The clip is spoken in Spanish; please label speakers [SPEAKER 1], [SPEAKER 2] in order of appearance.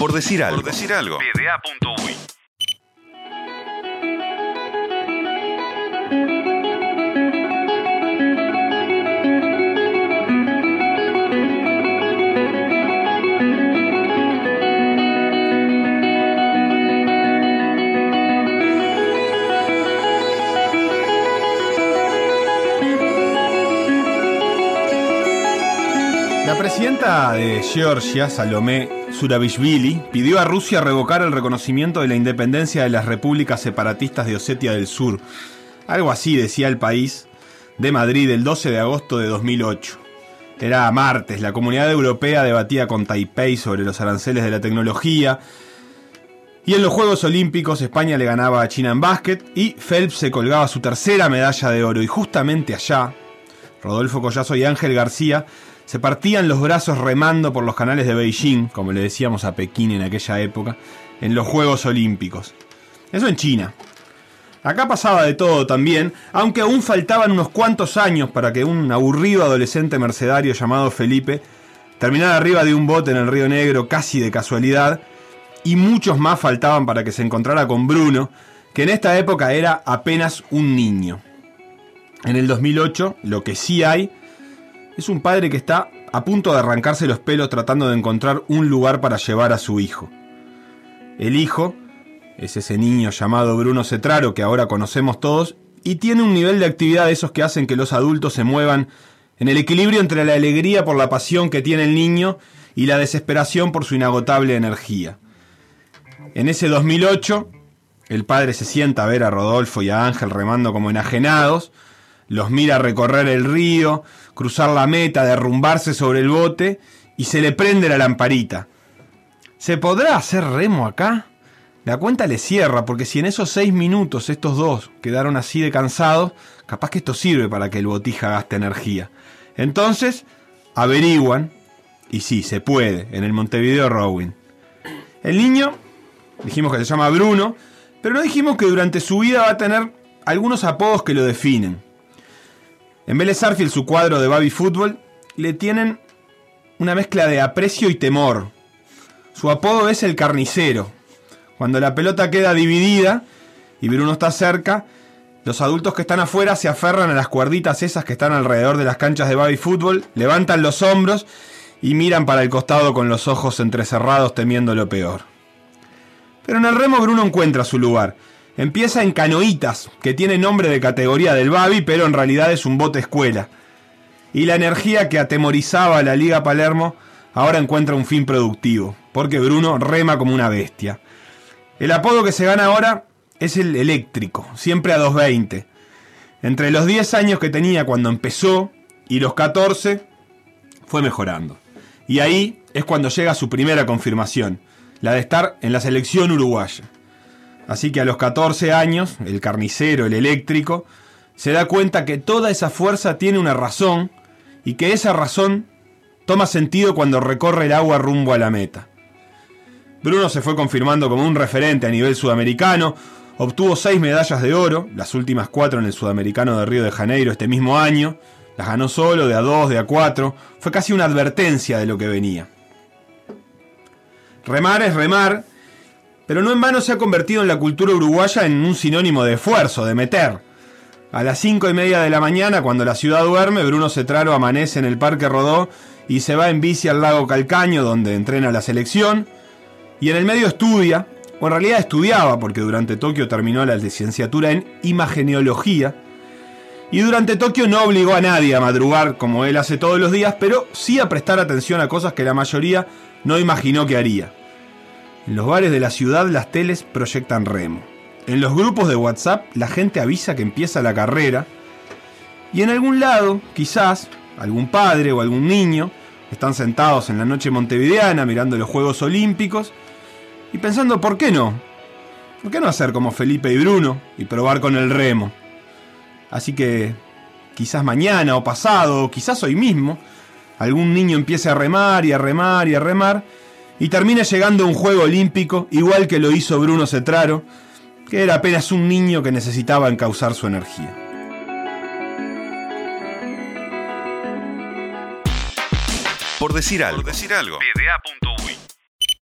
[SPEAKER 1] Por decir algo. Por decir algo.
[SPEAKER 2] La presidenta de Georgia, Salomé Surabishvili, pidió a Rusia revocar el reconocimiento de la independencia de las repúblicas separatistas de Osetia del Sur. Algo así decía el país de Madrid el 12 de agosto de 2008. Era martes, la comunidad europea debatía con Taipei sobre los aranceles de la tecnología. Y en los Juegos Olímpicos España le ganaba a China en básquet y Phelps se colgaba su tercera medalla de oro. Y justamente allá, Rodolfo Collazo y Ángel García se partían los brazos remando por los canales de Beijing, como le decíamos a Pekín en aquella época, en los Juegos Olímpicos. Eso en China. Acá pasaba de todo también, aunque aún faltaban unos cuantos años para que un aburrido adolescente mercedario llamado Felipe terminara arriba de un bote en el Río Negro casi de casualidad, y muchos más faltaban para que se encontrara con Bruno, que en esta época era apenas un niño. En el 2008, lo que sí hay es un padre que está a punto de arrancarse los pelos tratando de encontrar un lugar para llevar a su hijo. El hijo es ese niño llamado Bruno Cetraro que ahora conocemos todos y tiene un nivel de actividad de esos que hacen que los adultos se muevan en el equilibrio entre la alegría por la pasión que tiene el niño y la desesperación por su inagotable energía. En ese 2008, el padre se sienta a ver a Rodolfo y a Ángel remando como enajenados, los mira recorrer el río, cruzar la meta, derrumbarse sobre el bote y se le prende la lamparita. ¿Se podrá hacer remo acá? La cuenta le cierra, porque si en esos seis minutos estos dos quedaron así de cansados, capaz que esto sirve para que el botija gaste energía. Entonces, averiguan, y sí, se puede, en el Montevideo Rowing. El niño, dijimos que se llama Bruno, pero no dijimos que durante su vida va a tener algunos apodos que lo definen. En Vélez Arfield, su cuadro de Baby Fútbol, le tienen una mezcla de aprecio y temor. Su apodo es el carnicero. Cuando la pelota queda dividida y Bruno está cerca, los adultos que están afuera se aferran a las cuerditas esas que están alrededor de las canchas de baby fútbol, levantan los hombros y miran para el costado con los ojos entrecerrados temiendo lo peor. Pero en el remo Bruno encuentra su lugar. Empieza en Canoitas, que tiene nombre de categoría del Babi, pero en realidad es un bote escuela. Y la energía que atemorizaba a la Liga Palermo ahora encuentra un fin productivo, porque Bruno rema como una bestia. El apodo que se gana ahora es el eléctrico, siempre a 220. Entre los 10 años que tenía cuando empezó y los 14, fue mejorando. Y ahí es cuando llega su primera confirmación, la de estar en la selección uruguaya. Así que a los 14 años, el carnicero, el eléctrico, se da cuenta que toda esa fuerza tiene una razón y que esa razón toma sentido cuando recorre el agua rumbo a la meta. Bruno se fue confirmando como un referente a nivel sudamericano, obtuvo seis medallas de oro, las últimas cuatro en el Sudamericano de Río de Janeiro este mismo año, las ganó solo, de a dos, de a cuatro, fue casi una advertencia de lo que venía. Remar es remar, pero no en vano se ha convertido en la cultura uruguaya en un sinónimo de esfuerzo, de meter. A las cinco y media de la mañana, cuando la ciudad duerme, Bruno Cetraro amanece en el Parque Rodó y se va en bici al lago Calcaño, donde entrena la selección. Y en el medio estudia, o en realidad estudiaba, porque durante Tokio terminó la licenciatura en imageneología. Y durante Tokio no obligó a nadie a madrugar como él hace todos los días, pero sí a prestar atención a cosas que la mayoría no imaginó que haría. En los bares de la ciudad las teles proyectan remo. En los grupos de WhatsApp la gente avisa que empieza la carrera. Y en algún lado, quizás, algún padre o algún niño están sentados en la noche montevideana mirando los Juegos Olímpicos y pensando, ¿por qué no? ¿Por qué no hacer como Felipe y Bruno y probar con el remo? Así que quizás mañana o pasado, o quizás hoy mismo, algún niño empiece a remar y a remar y a remar y termina llegando a un juego olímpico, igual que lo hizo Bruno Cetraro, que era apenas un niño que necesitaba encauzar su energía.
[SPEAKER 1] Por decir algo. Por decir algo.